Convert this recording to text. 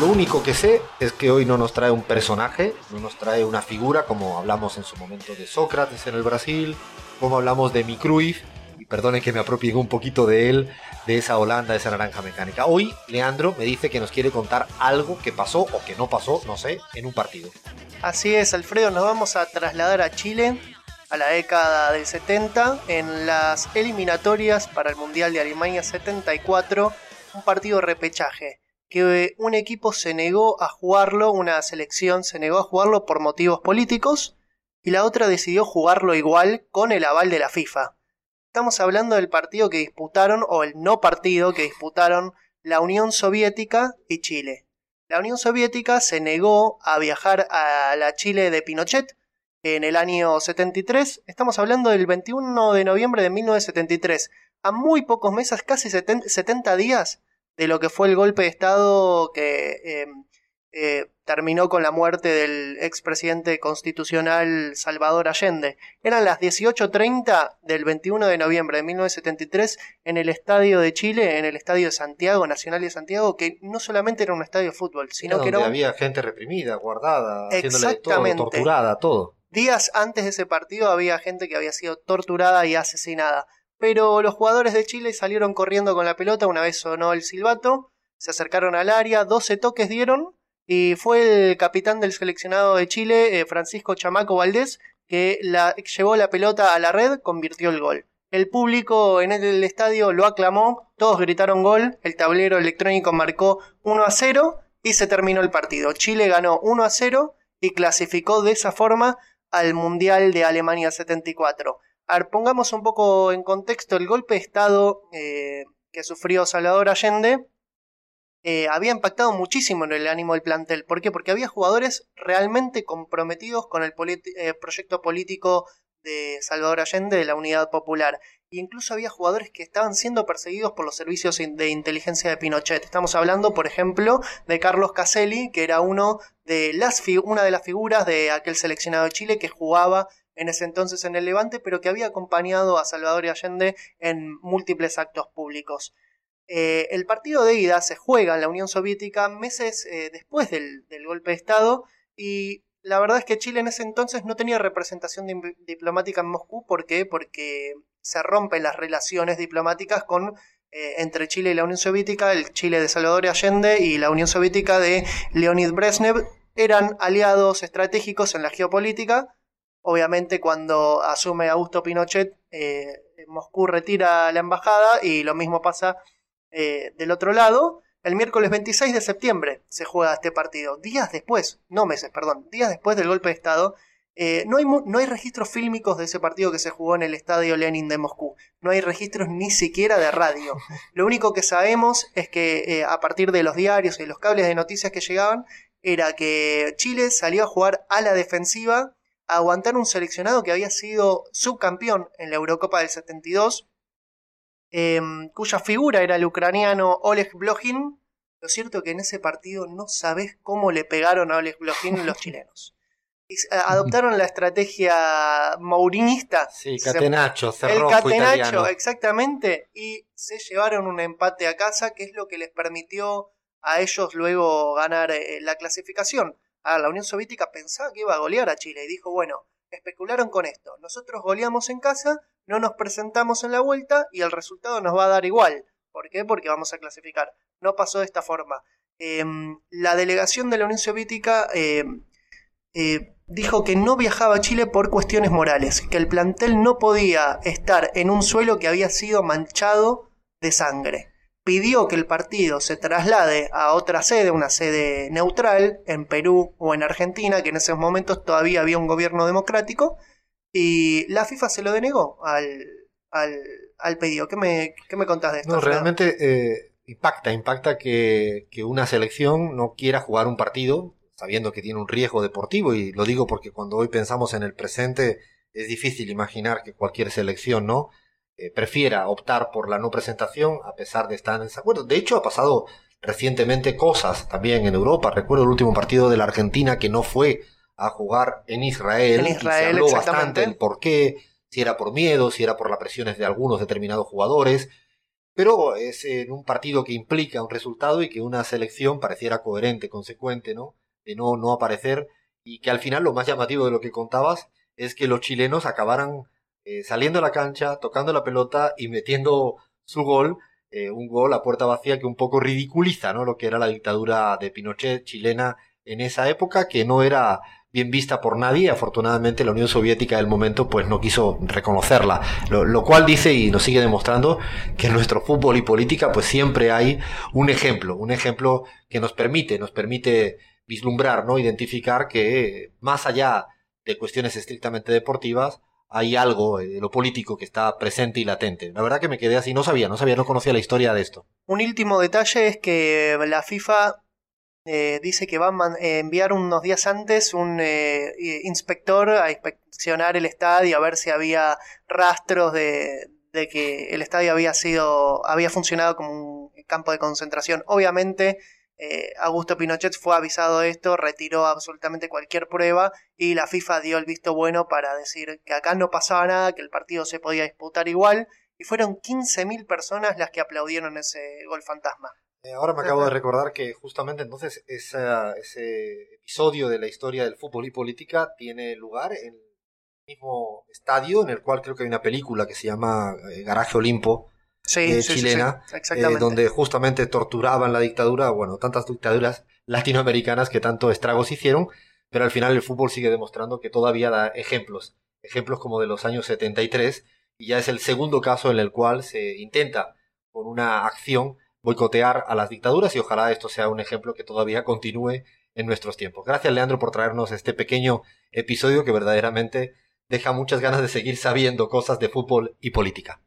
Lo único que sé es que hoy no nos trae un personaje, no nos trae una figura como hablamos en su momento de Sócrates en el Brasil, como hablamos de mi y perdone que me apropie un poquito de él, de esa Holanda, de esa naranja mecánica. Hoy Leandro me dice que nos quiere contar algo que pasó o que no pasó, no sé, en un partido. Así es, Alfredo, nos vamos a trasladar a Chile a la década del 70 en las eliminatorias para el Mundial de Alemania 74, un partido repechaje que un equipo se negó a jugarlo, una selección se negó a jugarlo por motivos políticos y la otra decidió jugarlo igual con el aval de la FIFA. Estamos hablando del partido que disputaron, o el no partido que disputaron la Unión Soviética y Chile. La Unión Soviética se negó a viajar a la Chile de Pinochet en el año 73. Estamos hablando del 21 de noviembre de 1973. A muy pocos meses, casi 70 días de lo que fue el golpe de Estado que em, eh, terminó con la muerte del expresidente constitucional Salvador Allende. Eran las 18.30 del 21 de noviembre de 1973 en el Estadio de Chile, en el Estadio de Santiago, Nacional de Santiago, que no solamente era un estadio de fútbol, sino que era había gente reprimida, guardada, todo, torturada, todo. Días antes de ese partido había gente que había sido torturada y asesinada pero los jugadores de Chile salieron corriendo con la pelota una vez sonó el silbato, se acercaron al área, 12 toques dieron y fue el capitán del seleccionado de Chile, eh, Francisco Chamaco Valdés, que la, llevó la pelota a la red, convirtió el gol. El público en el estadio lo aclamó, todos gritaron gol, el tablero electrónico marcó 1 a 0 y se terminó el partido. Chile ganó 1 a 0 y clasificó de esa forma al Mundial de Alemania 74. A pongamos un poco en contexto el golpe de Estado eh, que sufrió Salvador Allende. Eh, había impactado muchísimo en el ánimo del plantel. ¿Por qué? Porque había jugadores realmente comprometidos con el eh, proyecto político de Salvador Allende de la Unidad Popular. E incluso había jugadores que estaban siendo perseguidos por los servicios de inteligencia de Pinochet. Estamos hablando, por ejemplo, de Carlos Caselli, que era uno de las una de las figuras de aquel seleccionado de Chile que jugaba en ese entonces en el Levante, pero que había acompañado a Salvador Allende en múltiples actos públicos. Eh, el partido de ida se juega en la Unión Soviética meses eh, después del, golpe de Estado y la verdad es que Chile en ese entonces no tenía representación diplomática en Moscú. ¿Por qué? Porque se rompen las relaciones diplomáticas con, eh, entre Chile y la Unión Soviética, el Chile de Salvador Allende y la Unión Soviética de Leonid Brezhnev eran aliados estratégicos en la geopolítica Obviamente cuando asume Augusto Pinochet, eh, Moscú retira la embajada y lo mismo pasa eh, del otro lado. El miércoles 26 de septiembre se juega este partido. Días después, no meses, perdón, días después del golpe de Estado. Eh, no, hay, no hay registros fílmicos de ese partido que se jugó en el Estadio Lenin de Moscú. No hay registros ni siquiera de radio. Lo único que sabemos es que a partir de los diarios y los cables de noticias que llegaban, era que Chile salió a jugar a la defensiva aguantar un seleccionado que había sido subcampeón en la Eurocopa del 72, em, cuya figura era el ucraniano Oleg Blochin. Lo cierto es que en ese partido no sabes cómo le pegaron a Oleg Blochin los chilenos. Eh, adoptaron la estrategia mourinista. Sí, catenacho, cerrojo El catenacho, exactamente. Y se llevaron un empate a casa, que es lo que les permitió a ellos luego ganar eh, la clasificación. La Unión Soviética pensaba que iba a golear a Chile y dijo, bueno, especularon con esto, nosotros goleamos en casa, no nos presentamos en la vuelta y el resultado nos va a dar igual. ¿Por qué? Porque vamos a clasificar. No pasó de esta forma. Em, la delegación de la Unión Soviética em, eh, dijo que no viajaba a Chile por cuestiones morales, que el plantel no podía estar en un suelo que había sido manchado de sangre pidió que el partido se traslade a otra sede, una sede neutral, en Perú o en Argentina, que en esos momentos todavía había un gobierno democrático, y la FIFA se lo denegó al, al, pedido. ¿Qué me, ¿Qué me contás de esto? No, realmente eh, impacta, impacta que, que una selección no quiera jugar un partido sabiendo que tiene un riesgo deportivo, y lo digo porque cuando hoy pensamos en el presente es difícil imaginar que cualquier selección, ¿no? Eh, prefiera optar por la no presentación a pesar de estar en desacuerdo. De hecho, ha pasado recientemente cosas también en Europa. Recuerdo el último partido de la Argentina que no fue a jugar en Israel. En Israel, y se habló bastante el por qué, si era por miedo, si era por las presiones de algunos determinados jugadores. pero es en un partido que implica un resultado y que una selección pareciera coherente, consecuente, ¿no? De no, no aparecer y que al final lo más llamativo de lo que contabas es que los chilenos acabaran eh, saliendo a la cancha, tocando la pelota y metiendo su gol, eh, un gol a puerta vacía que un poco ridiculiza, ¿no? Lo que era la dictadura de Pinochet chilena en esa época, que no era bien vista por nadie. Afortunadamente la Unión Soviética del momento pues no quiso reconocerla, lo, cual dice y nos sigue demostrando que en nuestro fútbol y política pues siempre hay un ejemplo, un ejemplo que nos permite, nos permite vislumbrar, no identificar que más allá de cuestiones estrictamente deportivas hay algo de lo político que está presente y latente. La verdad que me quedé así, no sabía, no sabía, no conocía la historia de esto. Un último detalle es que la FIFA eh, dice que va a eh, enviar unos días antes un eh, inspector a inspeccionar el estadio, a ver si había rastros de, de, que el estadio había sido, había funcionado como un campo de concentración. Obviamente, Augusto Pinochet fue avisado de esto, retiró absolutamente cualquier prueba y la FIFA dio el visto bueno para decir que acá no pasaba nada, que el partido se podía disputar igual. Y fueron 15.000 personas las que aplaudieron ese gol fantasma. Eh, ahora me acabo de recordar que justamente entonces ese episodio de la historia del fútbol y política tiene lugar en el mismo estadio en el cual creo que hay una película que se llama eh, Garaje Olimpo, sí, chilena, eh, donde justamente torturaban la dictadura, bueno, tantas dictaduras latinoamericanas que tanto estragos hicieron, pero al final el fútbol sigue demostrando que todavía da ejemplos, ejemplos como de los años 73, y ya es el segundo caso en el cual se intenta, con una acción, boicotear a las dictaduras y ojalá esto sea un ejemplo que todavía continúe en nuestros tiempos. Gracias Leandro por traernos este pequeño episodio que verdaderamente deja muchas ganas de seguir sabiendo cosas de fútbol y política.